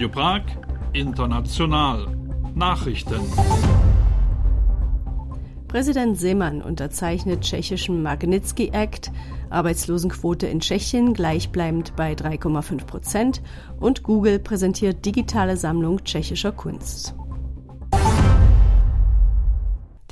Radio Prag International Nachrichten. Präsident Seemann unterzeichnet tschechischen Magnitsky Act, Arbeitslosenquote in Tschechien gleichbleibend bei 3,5 Prozent und Google präsentiert digitale Sammlung tschechischer Kunst.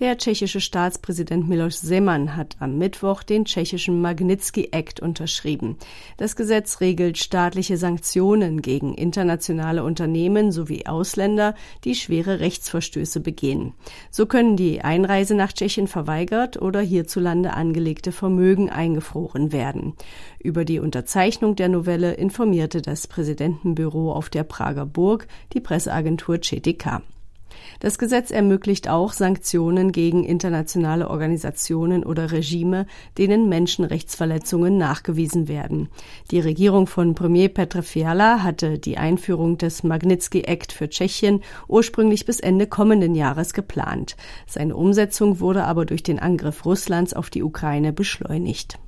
Der tschechische Staatspräsident Miloš Zeman hat am Mittwoch den tschechischen Magnitsky Act unterschrieben. Das Gesetz regelt staatliche Sanktionen gegen internationale Unternehmen sowie Ausländer, die schwere Rechtsverstöße begehen. So können die Einreise nach Tschechien verweigert oder hierzulande angelegte Vermögen eingefroren werden. Über die Unterzeichnung der Novelle informierte das Präsidentenbüro auf der Prager Burg die Presseagentur CTK. Das Gesetz ermöglicht auch Sanktionen gegen internationale Organisationen oder Regime, denen Menschenrechtsverletzungen nachgewiesen werden. Die Regierung von Premier Petr Fiala hatte die Einführung des Magnitsky Act für Tschechien ursprünglich bis Ende kommenden Jahres geplant. Seine Umsetzung wurde aber durch den Angriff Russlands auf die Ukraine beschleunigt.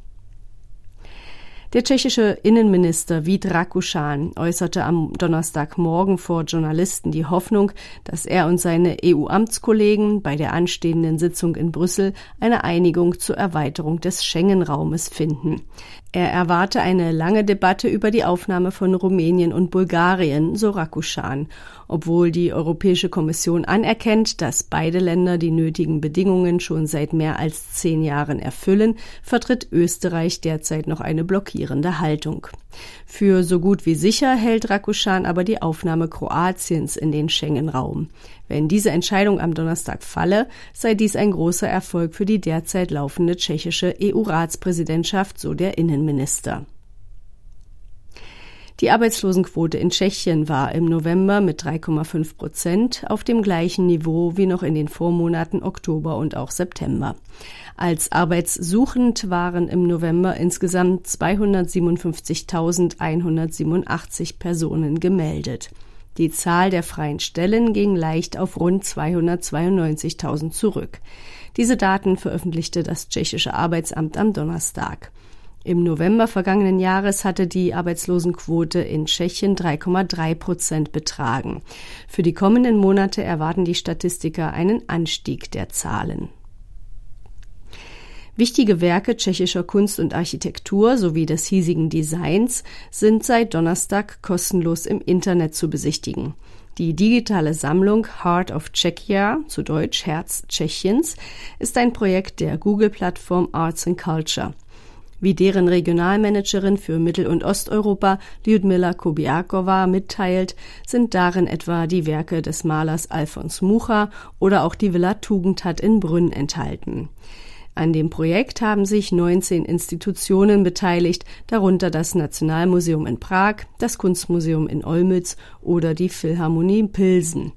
Der tschechische Innenminister Vít Rakuschan äußerte am Donnerstagmorgen vor Journalisten die Hoffnung, dass er und seine EU-Amtskollegen bei der anstehenden Sitzung in Brüssel eine Einigung zur Erweiterung des Schengen-Raumes finden. Er erwarte eine lange Debatte über die Aufnahme von Rumänien und Bulgarien, so Rakuschan, obwohl die Europäische Kommission anerkennt, dass beide Länder die nötigen Bedingungen schon seit mehr als zehn Jahren erfüllen, vertritt Österreich derzeit noch eine blockierende Haltung. Für so gut wie sicher hält Rakuschan aber die Aufnahme Kroatiens in den Schengen-Raum. Wenn diese Entscheidung am Donnerstag falle, sei dies ein großer Erfolg für die derzeit laufende tschechische EU-Ratspräsidentschaft, so der Innenminister. Die Arbeitslosenquote in Tschechien war im November mit 3,5 Prozent auf dem gleichen Niveau wie noch in den Vormonaten Oktober und auch September. Als arbeitssuchend waren im November insgesamt 257.187 Personen gemeldet. Die Zahl der freien Stellen ging leicht auf rund 292.000 zurück. Diese Daten veröffentlichte das tschechische Arbeitsamt am Donnerstag. Im November vergangenen Jahres hatte die Arbeitslosenquote in Tschechien 3,3 Prozent betragen. Für die kommenden Monate erwarten die Statistiker einen Anstieg der Zahlen. Wichtige Werke tschechischer Kunst und Architektur sowie des hiesigen Designs sind seit Donnerstag kostenlos im Internet zu besichtigen. Die digitale Sammlung Heart of Czechia, zu Deutsch Herz Tschechiens, ist ein Projekt der Google-Plattform Arts and Culture wie deren Regionalmanagerin für Mittel- und Osteuropa Lyudmila Kobiakova mitteilt, sind darin etwa die Werke des Malers Alfons Mucha oder auch die Villa Tugendhat in Brünn enthalten. An dem Projekt haben sich 19 Institutionen beteiligt, darunter das Nationalmuseum in Prag, das Kunstmuseum in Olmütz oder die Philharmonie Pilsen.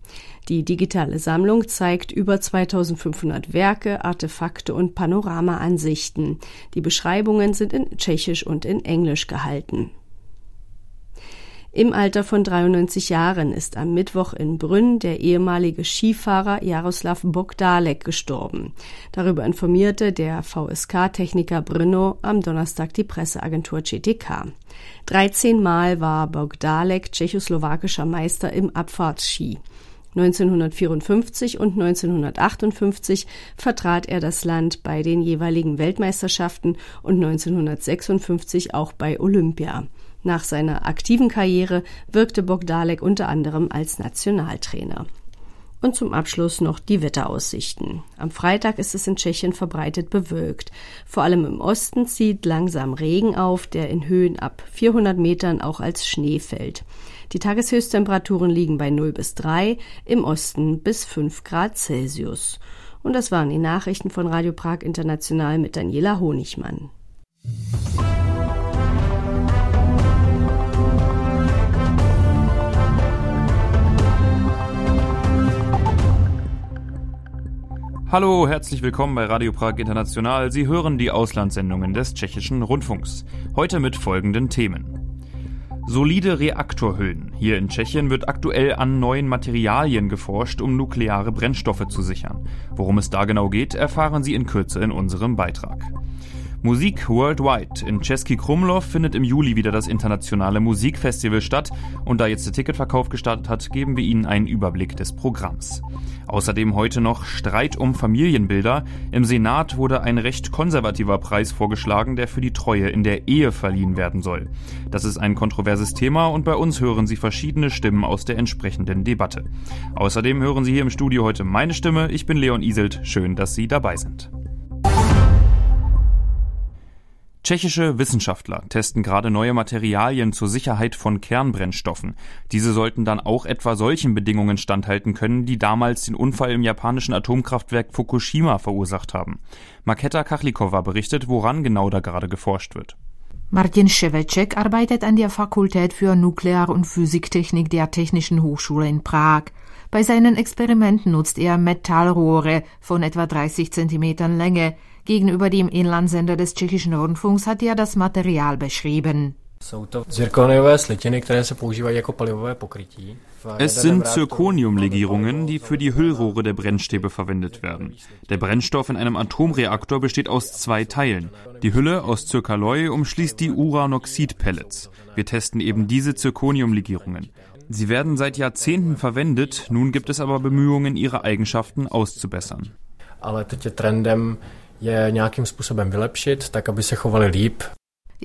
Die digitale Sammlung zeigt über 2500 Werke, Artefakte und Panoramaansichten. Die Beschreibungen sind in Tschechisch und in Englisch gehalten. Im Alter von 93 Jahren ist am Mittwoch in Brünn der ehemalige Skifahrer Jaroslav Bogdalek gestorben. Darüber informierte der VSK-Techniker Brno am Donnerstag die Presseagentur CTK. 13 Mal war Bogdalek tschechoslowakischer Meister im Abfahrtsski. 1954 und 1958 vertrat er das Land bei den jeweiligen Weltmeisterschaften und 1956 auch bei Olympia. Nach seiner aktiven Karriere wirkte Bogdalek unter anderem als Nationaltrainer. Und zum Abschluss noch die Wetteraussichten. Am Freitag ist es in Tschechien verbreitet bewölkt. Vor allem im Osten zieht langsam Regen auf, der in Höhen ab 400 Metern auch als Schnee fällt. Die Tageshöchsttemperaturen liegen bei 0 bis 3, im Osten bis 5 Grad Celsius. Und das waren die Nachrichten von Radio Prag International mit Daniela Honigmann. Hallo, herzlich willkommen bei Radio Prag International. Sie hören die Auslandssendungen des tschechischen Rundfunks. Heute mit folgenden Themen. Solide Reaktorhüllen. Hier in Tschechien wird aktuell an neuen Materialien geforscht, um nukleare Brennstoffe zu sichern. Worum es da genau geht, erfahren Sie in Kürze in unserem Beitrag. Musik Worldwide. In Český Krumlov findet im Juli wieder das internationale Musikfestival statt und da jetzt der Ticketverkauf gestartet hat, geben wir Ihnen einen Überblick des Programms. Außerdem heute noch Streit um Familienbilder. Im Senat wurde ein recht konservativer Preis vorgeschlagen, der für die Treue in der Ehe verliehen werden soll. Das ist ein kontroverses Thema und bei uns hören Sie verschiedene Stimmen aus der entsprechenden Debatte. Außerdem hören Sie hier im Studio heute meine Stimme. Ich bin Leon Iselt. Schön, dass Sie dabei sind. Tschechische Wissenschaftler testen gerade neue Materialien zur Sicherheit von Kernbrennstoffen. Diese sollten dann auch etwa solchen Bedingungen standhalten können, die damals den Unfall im japanischen Atomkraftwerk Fukushima verursacht haben. Maketa Kachlikova berichtet, woran genau da gerade geforscht wird. Martin Schewetschek arbeitet an der Fakultät für Nuklear- und Physiktechnik der Technischen Hochschule in Prag. Bei seinen Experimenten nutzt er Metallrohre von etwa 30 Zentimetern Länge. Gegenüber dem Inlandsender des tschechischen Rundfunks hat er das Material beschrieben. Es sind Zirconiumlegierungen, die für die Hüllrohre der Brennstäbe verwendet werden. Der Brennstoff in einem Atomreaktor besteht aus zwei Teilen. Die Hülle aus Zirkaloi umschließt die Uranoxid-Pellets. Wir testen eben diese Zirconiumlegierungen. Sie werden seit Jahrzehnten verwendet, nun gibt es aber Bemühungen, ihre Eigenschaften auszubessern. Ale teď je trendem je nějakým způsobem vylepšit, tak aby se chovali líp.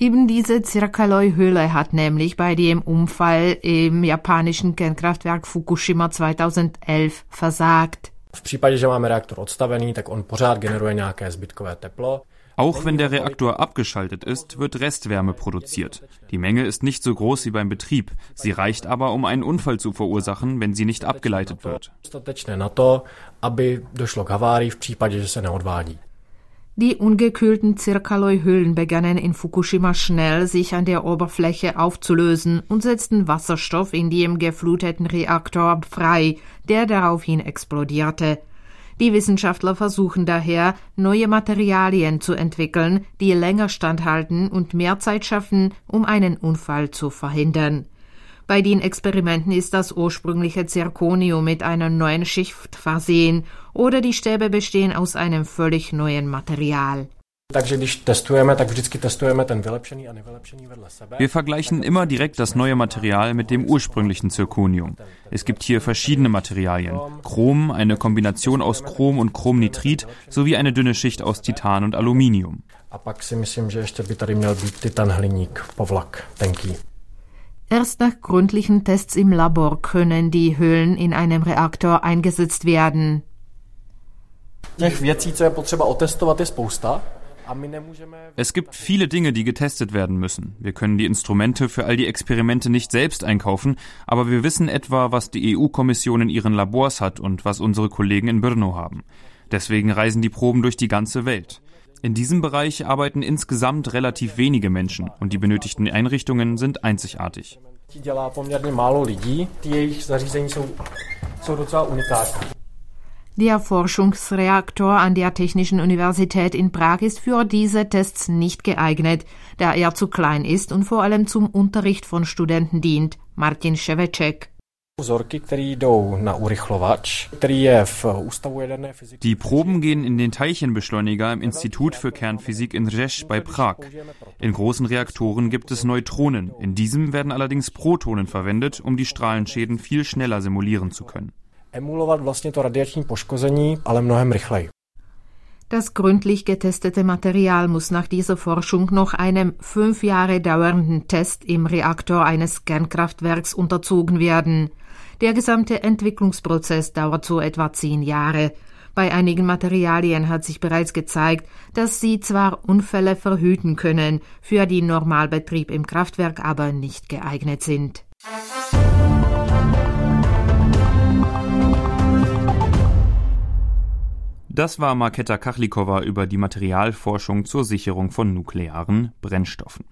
Eben diese Zirkaloi-Hülle hat nämlich bei dem Unfall im japanischen Kernkraftwerk Fukushima 2011 versagt. V případě, že máme reaktor odstavený, tak on pořád generuje nějaké zbytkové teplo. Auch wenn der Reaktor abgeschaltet ist, wird Restwärme produziert. Die Menge ist nicht so groß wie beim Betrieb. Sie reicht aber, um einen Unfall zu verursachen, wenn sie nicht abgeleitet wird. Die ungekühlten Zirkaloi-Hüllen begannen in Fukushima schnell sich an der Oberfläche aufzulösen und setzten Wasserstoff in dem gefluteten Reaktor frei, der daraufhin explodierte. Die Wissenschaftler versuchen daher, neue Materialien zu entwickeln, die länger standhalten und mehr Zeit schaffen, um einen Unfall zu verhindern. Bei den Experimenten ist das ursprüngliche Zirconium mit einer neuen Schicht versehen oder die Stäbe bestehen aus einem völlig neuen Material. Wir vergleichen immer direkt das neue Material mit dem ursprünglichen Zirconium. Es gibt hier verschiedene Materialien. Chrom, eine Kombination aus Chrom und Chromnitrit sowie eine dünne Schicht aus Titan und Aluminium. Erst nach gründlichen Tests im Labor können die Hüllen in einem Reaktor eingesetzt werden. Es gibt viele Dinge, die getestet werden müssen. Wir können die Instrumente für all die Experimente nicht selbst einkaufen, aber wir wissen etwa, was die EU-Kommission in ihren Labors hat und was unsere Kollegen in Brno haben. Deswegen reisen die Proben durch die ganze Welt. In diesem Bereich arbeiten insgesamt relativ wenige Menschen und die benötigten Einrichtungen sind einzigartig. Der Forschungsreaktor an der Technischen Universität in Prag ist für diese Tests nicht geeignet, da er zu klein ist und vor allem zum Unterricht von Studenten dient. Martin Ševeček. Die Proben gehen in den Teilchenbeschleuniger im Institut für Kernphysik in Rzesz bei Prag. In großen Reaktoren gibt es Neutronen. In diesem werden allerdings Protonen verwendet, um die Strahlenschäden viel schneller simulieren zu können Das gründlich getestete Material muss nach dieser Forschung noch einem fünf Jahre dauernden Test im Reaktor eines Kernkraftwerks unterzogen werden. Der gesamte Entwicklungsprozess dauert so etwa zehn Jahre. Bei einigen Materialien hat sich bereits gezeigt, dass sie zwar Unfälle verhüten können, für den Normalbetrieb im Kraftwerk aber nicht geeignet sind. Das war Marketa Kachlikova über die Materialforschung zur Sicherung von nuklearen Brennstoffen.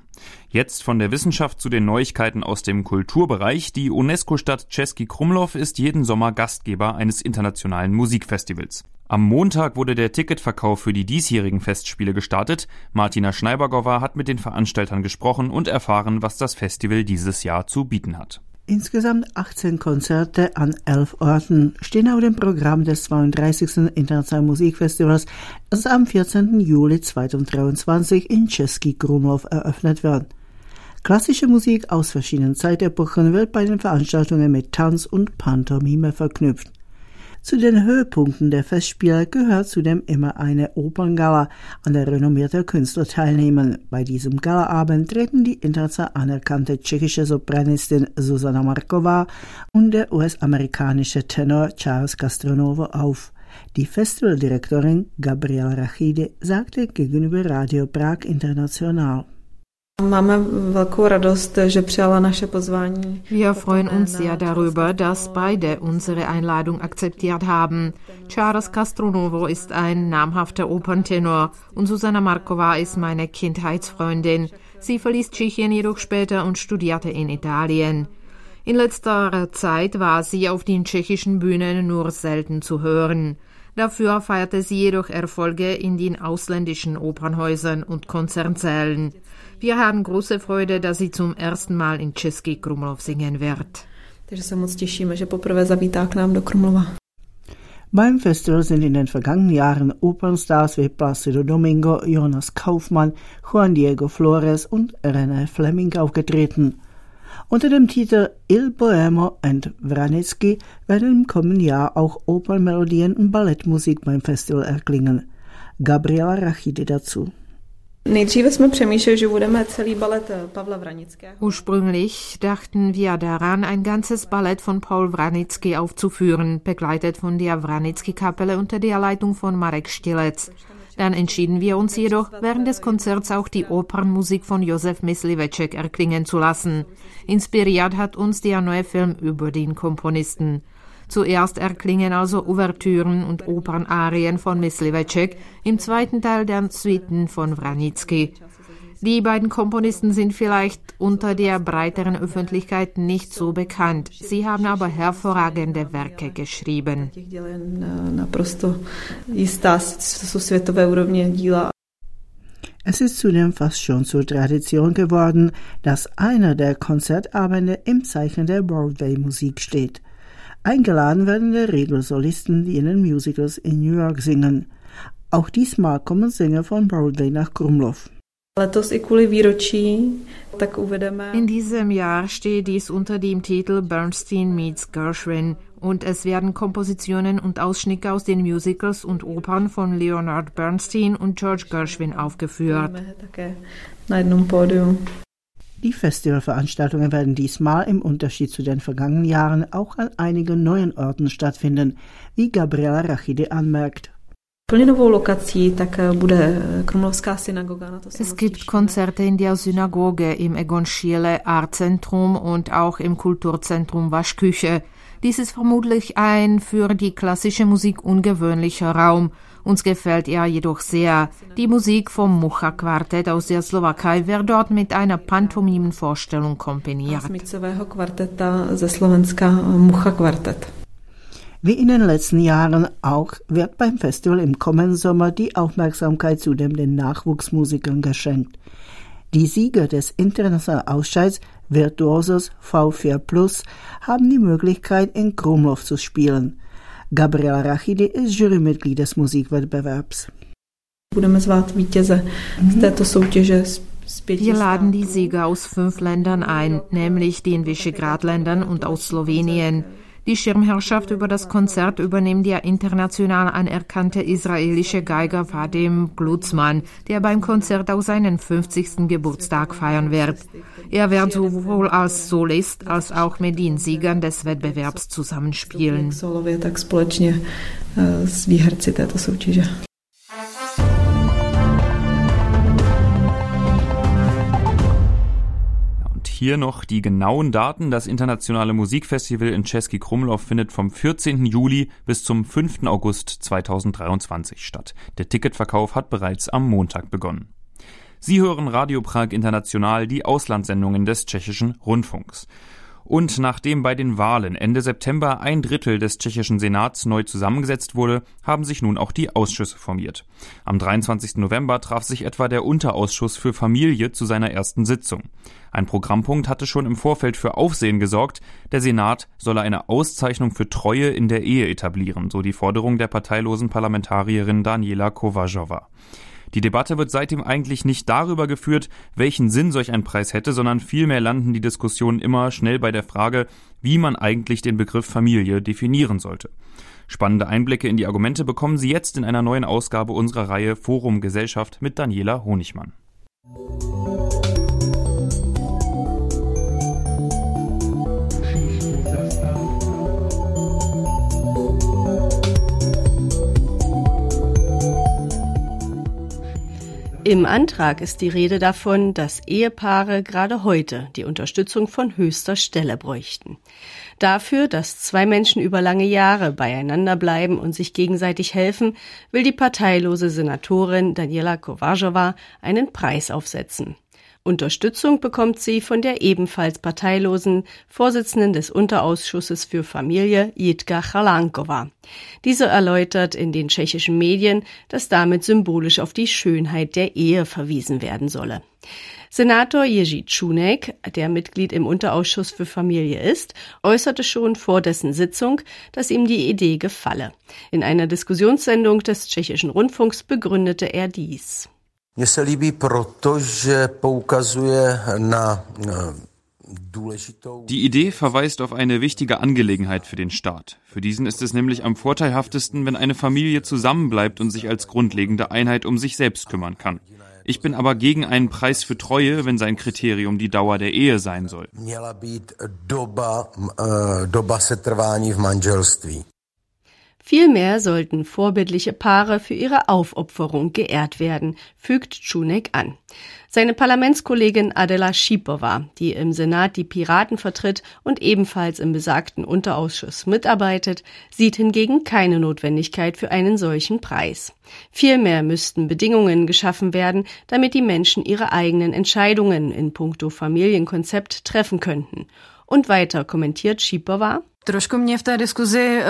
Jetzt von der Wissenschaft zu den Neuigkeiten aus dem Kulturbereich. Die UNESCO-Stadt Český Krumlov ist jeden Sommer Gastgeber eines internationalen Musikfestivals. Am Montag wurde der Ticketverkauf für die diesjährigen Festspiele gestartet. Martina Schneibergova hat mit den Veranstaltern gesprochen und erfahren, was das Festival dieses Jahr zu bieten hat. Insgesamt 18 Konzerte an elf Orten stehen auf dem Programm des 32. Internationalen Musikfestivals, das am 14. Juli 2023 in Český Krumlov eröffnet wird. Klassische Musik aus verschiedenen Zeitepochen wird bei den Veranstaltungen mit Tanz und Pantomime verknüpft. Zu den Höhepunkten der Festspiele gehört zudem immer eine Operngala, an der renommierte Künstler teilnehmen. Bei diesem Galaabend treten die international anerkannte tschechische Sopranistin Susanna Markova und der US-amerikanische Tenor Charles Castronovo auf. Die Festivaldirektorin Gabriela Rachide sagte gegenüber Radio Prag International. Wir freuen uns sehr darüber, dass beide unsere Einladung akzeptiert haben. Charles Castronovo ist ein namhafter Operntenor und Susanna Markova ist meine Kindheitsfreundin. Sie verließ Tschechien jedoch später und studierte in Italien. In letzter Zeit war sie auf den tschechischen Bühnen nur selten zu hören. Dafür feierte sie jedoch Erfolge in den ausländischen Opernhäusern und Konzernsälen. Wir haben große Freude, dass sie zum ersten Mal in Český Krumlov singen wird. Beim Festival sind in den vergangenen Jahren Opernstars wie Placido Domingo, Jonas Kaufmann, Juan Diego Flores und René Fleming aufgetreten. Unter dem Titel Il Bohemo and Vranitzky werden im kommenden Jahr auch Opernmelodien und Ballettmusik beim Festival erklingen. Gabriela Rachide dazu. Ursprünglich dachten wir daran, ein ganzes Ballett von Paul Vranitzky aufzuführen, begleitet von der Vranitzky-Kapelle unter der Leitung von Marek Stilec. Dann entschieden wir uns jedoch, während des Konzerts auch die Opernmusik von Josef Mysliveček erklingen zu lassen. Inspiriert hat uns der neue Film über den Komponisten. Zuerst erklingen also Ouvertüren und Opernarien von Mysliveček, im zweiten Teil dann Suiten von Vranitzky. Die beiden Komponisten sind vielleicht unter der breiteren Öffentlichkeit nicht so bekannt. Sie haben aber hervorragende Werke geschrieben. Es ist zudem fast schon zur Tradition geworden, dass einer der Konzertabende im Zeichen der Broadway-Musik steht. Eingeladen werden in der Regel Solisten, die in den Musicals in New York singen. Auch diesmal kommen Sänger von Broadway nach Krumlov. In diesem Jahr steht dies unter dem Titel Bernstein meets Gershwin und es werden Kompositionen und Ausschnitte aus den Musicals und Opern von Leonard Bernstein und George Gershwin aufgeführt. Die Festivalveranstaltungen werden diesmal im Unterschied zu den vergangenen Jahren auch an einigen neuen Orten stattfinden, wie Gabriela Rachide anmerkt. Es gibt Konzerte in der Synagoge, im Egon Schiele Artzentrum und auch im Kulturzentrum Waschküche. Dies ist vermutlich ein für die klassische Musik ungewöhnlicher Raum. Uns gefällt er jedoch sehr. Die Musik vom Mucha Quartett aus der Slowakei wird dort mit einer Pantomimenvorstellung kombiniert. Wie in den letzten Jahren auch wird beim Festival im kommenden Sommer die Aufmerksamkeit zudem den Nachwuchsmusikern geschenkt. Die Sieger des internationalen Ausscheids Virtuosos V4 Plus haben die Möglichkeit, in Krumlov zu spielen. Gabriela Rachidi ist Jurymitglied des Musikwettbewerbs. Wir laden die Sieger aus fünf Ländern ein, nämlich den Visegrad-Ländern und aus Slowenien. Die Schirmherrschaft über das Konzert übernimmt der international anerkannte israelische Geiger Vadim Glutzmann, der beim Konzert auch seinen 50. Geburtstag feiern wird. Er wird sowohl als Solist als auch mit den Siegern des Wettbewerbs zusammenspielen. Hier noch die genauen Daten. Das internationale Musikfestival in Český Krumlov findet vom 14. Juli bis zum 5. August 2023 statt. Der Ticketverkauf hat bereits am Montag begonnen. Sie hören Radio Prag International, die Auslandssendungen des tschechischen Rundfunks. Und nachdem bei den Wahlen Ende September ein Drittel des tschechischen Senats neu zusammengesetzt wurde, haben sich nun auch die Ausschüsse formiert. Am 23. November traf sich etwa der Unterausschuss für Familie zu seiner ersten Sitzung. Ein Programmpunkt hatte schon im Vorfeld für Aufsehen gesorgt. Der Senat solle eine Auszeichnung für Treue in der Ehe etablieren, so die Forderung der parteilosen Parlamentarierin Daniela Kovajowa. Die Debatte wird seitdem eigentlich nicht darüber geführt, welchen Sinn solch ein Preis hätte, sondern vielmehr landen die Diskussionen immer schnell bei der Frage, wie man eigentlich den Begriff Familie definieren sollte. Spannende Einblicke in die Argumente bekommen Sie jetzt in einer neuen Ausgabe unserer Reihe Forum Gesellschaft mit Daniela Honigmann. Im Antrag ist die Rede davon, dass Ehepaare gerade heute die Unterstützung von höchster Stelle bräuchten. Dafür, dass zwei Menschen über lange Jahre beieinander bleiben und sich gegenseitig helfen, will die parteilose Senatorin Daniela Kovajowa einen Preis aufsetzen. Unterstützung bekommt sie von der ebenfalls parteilosen Vorsitzenden des Unterausschusses für Familie Jitka Chalankova. Diese erläutert in den tschechischen Medien, dass damit symbolisch auf die Schönheit der Ehe verwiesen werden solle. Senator Jerzy Čunek, der Mitglied im Unterausschuss für Familie ist, äußerte schon vor dessen Sitzung, dass ihm die Idee gefalle. In einer Diskussionssendung des tschechischen Rundfunks begründete er dies. Mně se líbí proto, že poukazuje na Die Idee verweist auf eine wichtige Angelegenheit für den Staat. Für diesen ist es nämlich am vorteilhaftesten, wenn eine Familie zusammenbleibt und sich als grundlegende Einheit um sich selbst kümmern kann. Ich bin aber gegen einen Preis für Treue, wenn sein Kriterium die Dauer der Ehe sein soll. Vielmehr sollten vorbildliche Paare für ihre Aufopferung geehrt werden, fügt Čunek an. Seine Parlamentskollegin Adela Schipova, die im Senat die Piraten vertritt und ebenfalls im besagten Unterausschuss mitarbeitet, sieht hingegen keine Notwendigkeit für einen solchen Preis. Vielmehr müssten Bedingungen geschaffen werden, damit die Menschen ihre eigenen Entscheidungen in puncto Familienkonzept treffen könnten. Und weiter kommentiert Schipova, Trošku mě v té diskuzi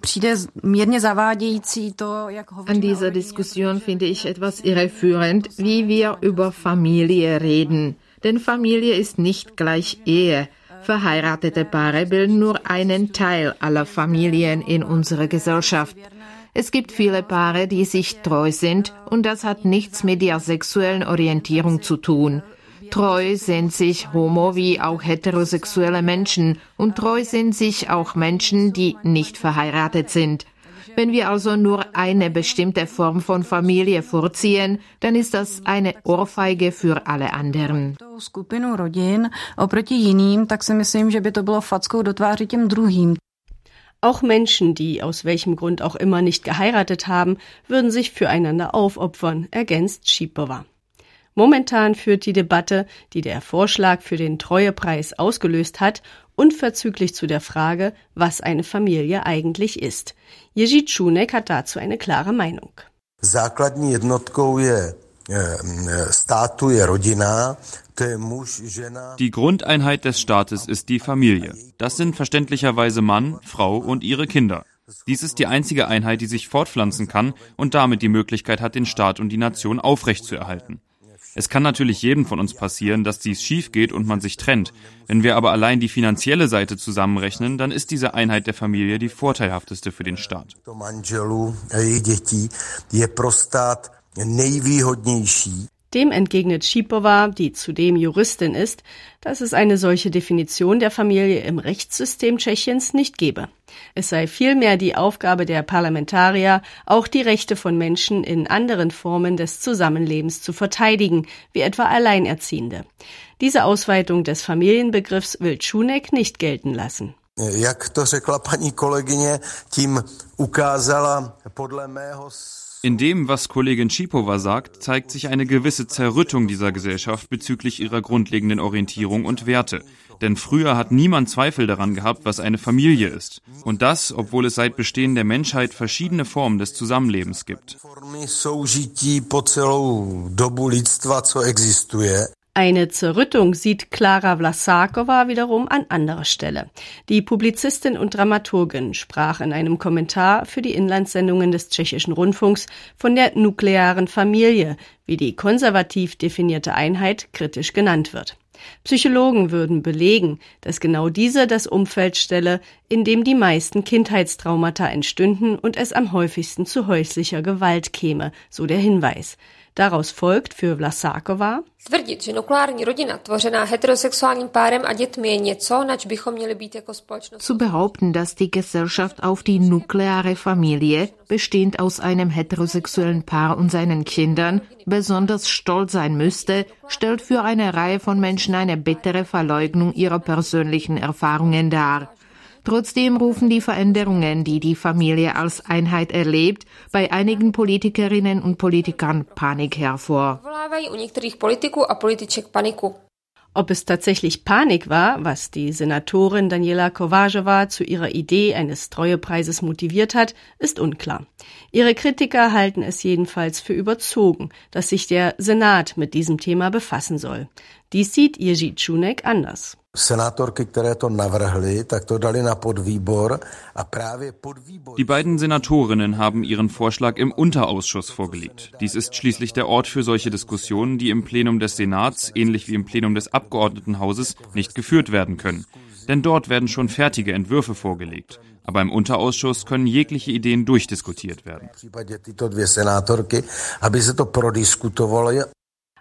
přijde mírně zavádějící to, jak An dieser Diskussion finde ich etwas irreführend, wie wir über Familie reden. Denn Familie ist nicht gleich Ehe. Verheiratete Paare bilden nur einen Teil aller Familien in unserer Gesellschaft. Es gibt viele Paare, die sich treu sind, und das hat nichts mit der sexuellen Orientierung zu tun. Treu sind sich homo- wie auch heterosexuelle Menschen und treu sind sich auch Menschen, die nicht verheiratet sind. Wenn wir also nur eine bestimmte Form von Familie vorziehen, dann ist das eine Ohrfeige für alle anderen. Auch Menschen, die aus welchem Grund auch immer nicht geheiratet haben, würden sich füreinander aufopfern, ergänzt Schipova. Momentan führt die Debatte, die der Vorschlag für den Treuepreis ausgelöst hat, unverzüglich zu der Frage, was eine Familie eigentlich ist. Jerzy Čunek hat dazu eine klare Meinung. Je rodina, die Grundeinheit des Staates ist die Familie. Das sind verständlicherweise Mann, Frau und ihre Kinder. Dies ist die einzige Einheit, die sich fortpflanzen kann und damit die Möglichkeit hat, den Staat und die Nation aufrechtzuerhalten. Es kann natürlich jedem von uns passieren, dass dies schief geht und man sich trennt. Wenn wir aber allein die finanzielle Seite zusammenrechnen, dann ist diese Einheit der Familie die vorteilhafteste für den Staat. Dem entgegnet Schipova, die zudem Juristin ist, dass es eine solche Definition der Familie im Rechtssystem Tschechiens nicht gebe. Es sei vielmehr die Aufgabe der Parlamentarier, auch die Rechte von Menschen in anderen Formen des Zusammenlebens zu verteidigen, wie etwa Alleinerziehende. Diese Ausweitung des Familienbegriffs will Čunek nicht gelten lassen. Jak to řekla paní kolegyně, tím ukázala podle mého in dem, was Kollegin Schipova sagt, zeigt sich eine gewisse Zerrüttung dieser Gesellschaft bezüglich ihrer grundlegenden Orientierung und Werte. Denn früher hat niemand Zweifel daran gehabt, was eine Familie ist. Und das, obwohl es seit Bestehen der Menschheit verschiedene Formen des Zusammenlebens gibt. Eine Zerrüttung sieht Klara Vlasakova wiederum an anderer Stelle. Die Publizistin und Dramaturgin sprach in einem Kommentar für die Inlandssendungen des tschechischen Rundfunks von der nuklearen Familie, wie die konservativ definierte Einheit kritisch genannt wird. Psychologen würden belegen, dass genau diese das Umfeld stelle, in dem die meisten Kindheitstraumata entstünden und es am häufigsten zu häuslicher Gewalt käme, so der Hinweis. Daraus folgt für Vlasakova, Tvrdit, že nukleární rodina tvořená heterosexuálním párem a dětmi je něco, nač bychom měli být jako společnost. Zu behaupten, dass die Gesellschaft auf die nukleare Familie, bestehend aus einem heterosexuellen Paar und seinen Kindern, besonders stolz sein müsste, stellt für eine Reihe von Menschen eine bittere Verleugnung ihrer persönlichen Erfahrungen dar. Trotzdem rufen die Veränderungen, die die Familie als Einheit erlebt, bei einigen Politikerinnen und Politikern Panik hervor. Ob es tatsächlich Panik war, was die Senatorin Daniela Kovacewa zu ihrer Idee eines Treuepreises motiviert hat, ist unklar. Ihre Kritiker halten es jedenfalls für überzogen, dass sich der Senat mit diesem Thema befassen soll. Dies sieht Jerzy Čunek anders. Die beiden Senatorinnen haben ihren Vorschlag im Unterausschuss vorgelegt. Dies ist schließlich der Ort für solche Diskussionen, die im Plenum des Senats, ähnlich wie im Plenum des Abgeordnetenhauses, nicht geführt werden können. Denn dort werden schon fertige Entwürfe vorgelegt. Aber im Unterausschuss können jegliche Ideen durchdiskutiert werden.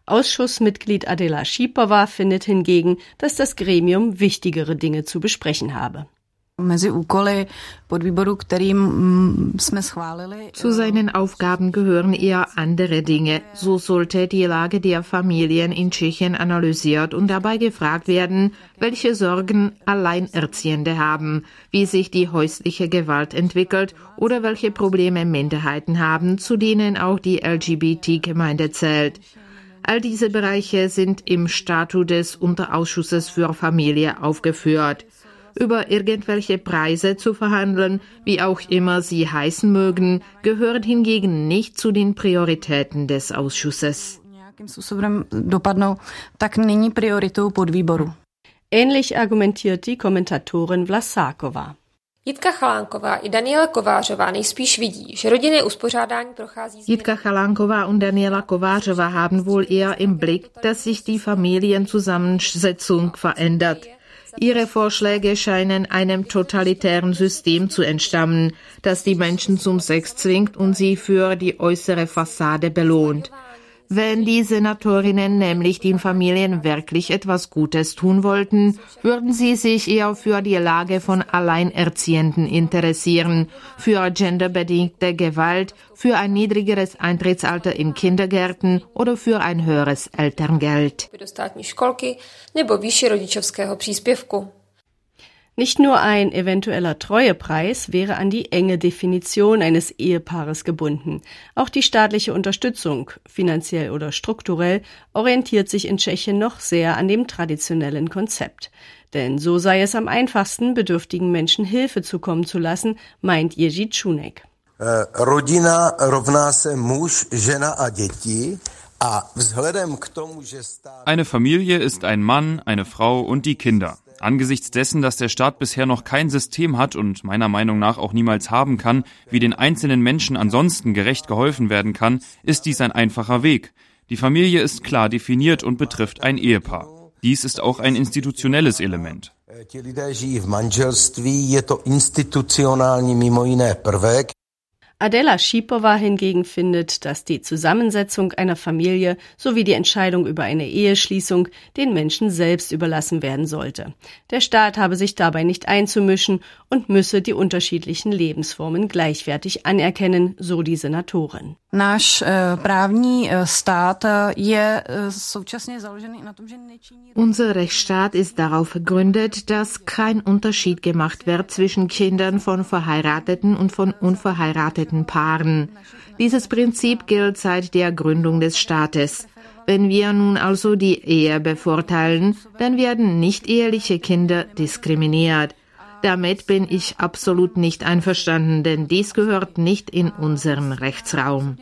Ausschussmitglied Adela Schiepowa findet hingegen, dass das Gremium wichtigere Dinge zu besprechen habe. Zu seinen Aufgaben gehören eher andere Dinge. So sollte die Lage der Familien in Tschechien analysiert und dabei gefragt werden, welche Sorgen Alleinerziehende haben, wie sich die häusliche Gewalt entwickelt oder welche Probleme Minderheiten haben, zu denen auch die LGBT-Gemeinde zählt. All diese Bereiche sind im Statut des Unterausschusses für Familie aufgeführt. Über irgendwelche Preise zu verhandeln, wie auch immer sie heißen mögen, gehört hingegen nicht zu den Prioritäten des Ausschusses. Ähnlich argumentiert die Kommentatorin Vlasakova. Jitka Chalánková i Daniela Kovářová nejspíš vidí, že rodinné uspořádání prochází Jitka Chalánková und Daniela Kovářová haben wohl eher im Blick, dass sich die Familienzusammensetzung verändert. Ihre Vorschläge scheinen einem totalitären System zu entstammen, das die Menschen zum Sex zwingt und sie für die äußere Fassade belohnt. Wenn die Senatorinnen nämlich den Familien wirklich etwas Gutes tun wollten, würden sie sich eher für die Lage von Alleinerziehenden interessieren, für genderbedingte Gewalt, für ein niedrigeres Eintrittsalter in Kindergärten oder für ein höheres Elterngeld. Nicht nur ein eventueller Treuepreis wäre an die enge Definition eines Ehepaares gebunden. Auch die staatliche Unterstützung, finanziell oder strukturell, orientiert sich in Tschechien noch sehr an dem traditionellen Konzept. Denn so sei es am einfachsten, bedürftigen Menschen Hilfe zukommen zu lassen, meint Jerzy Čunek. Äh, rodina rovná se muž, žena a děti. Eine Familie ist ein Mann, eine Frau und die Kinder. Angesichts dessen, dass der Staat bisher noch kein System hat und meiner Meinung nach auch niemals haben kann, wie den einzelnen Menschen ansonsten gerecht geholfen werden kann, ist dies ein einfacher Weg. Die Familie ist klar definiert und betrifft ein Ehepaar. Dies ist auch ein institutionelles Element. Adela Schipova hingegen findet, dass die Zusammensetzung einer Familie sowie die Entscheidung über eine Eheschließung den Menschen selbst überlassen werden sollte. Der Staat habe sich dabei nicht einzumischen und müsse die unterschiedlichen Lebensformen gleichwertig anerkennen, so die Senatorin. Náš právní stát je současně založený na tom, že nečiní... Unser Rechtsstaat ist darauf gegründet, dass kein Unterschied gemacht wird zwischen Kindern von verheirateten und von unverheirateten Paaren. Dieses Prinzip gilt seit der Gründung des Staates. Wenn wir nun also die Ehe bevorteilen, dann werden nicht eheliche Kinder diskriminiert. Damit bin ich absolut nicht einverstanden, denn dies gehört nicht in unseren Rechtsraum.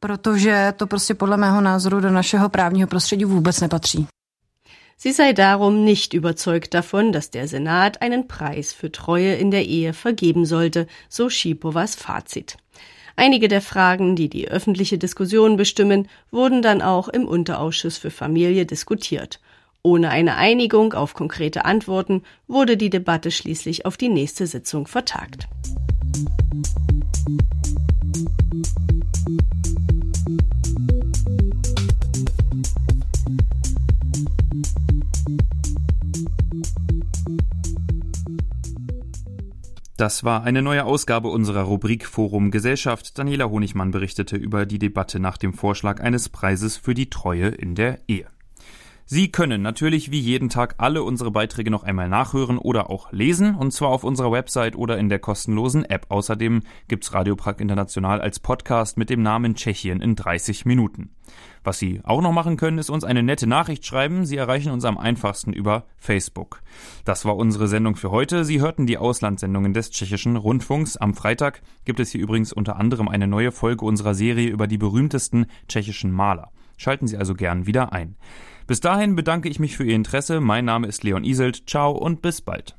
protože to prostě podle mého názoru do našeho právního prostředí vůbec nepatří. Sie sei darum nicht überzeugt davon, dass der Senat einen Preis für Treue in der Ehe vergeben sollte, so Schipovas Fazit. Einige der Fragen, die die öffentliche Diskussion bestimmen, wurden dann auch im Unterausschuss für Familie diskutiert. Ohne eine Einigung auf konkrete Antworten wurde die Debatte schließlich auf die nächste Sitzung vertagt. Das war eine neue Ausgabe unserer Rubrik Forum Gesellschaft. Daniela Honigmann berichtete über die Debatte nach dem Vorschlag eines Preises für die Treue in der Ehe. Sie können natürlich wie jeden Tag alle unsere Beiträge noch einmal nachhören oder auch lesen, und zwar auf unserer Website oder in der kostenlosen App. Außerdem gibt's Radio Prag International als Podcast mit dem Namen Tschechien in 30 Minuten. Was Sie auch noch machen können, ist uns eine nette Nachricht schreiben. Sie erreichen uns am einfachsten über Facebook. Das war unsere Sendung für heute. Sie hörten die Auslandssendungen des tschechischen Rundfunks. Am Freitag gibt es hier übrigens unter anderem eine neue Folge unserer Serie über die berühmtesten tschechischen Maler. Schalten Sie also gern wieder ein. Bis dahin bedanke ich mich für Ihr Interesse. Mein Name ist Leon Iselt. Ciao und bis bald.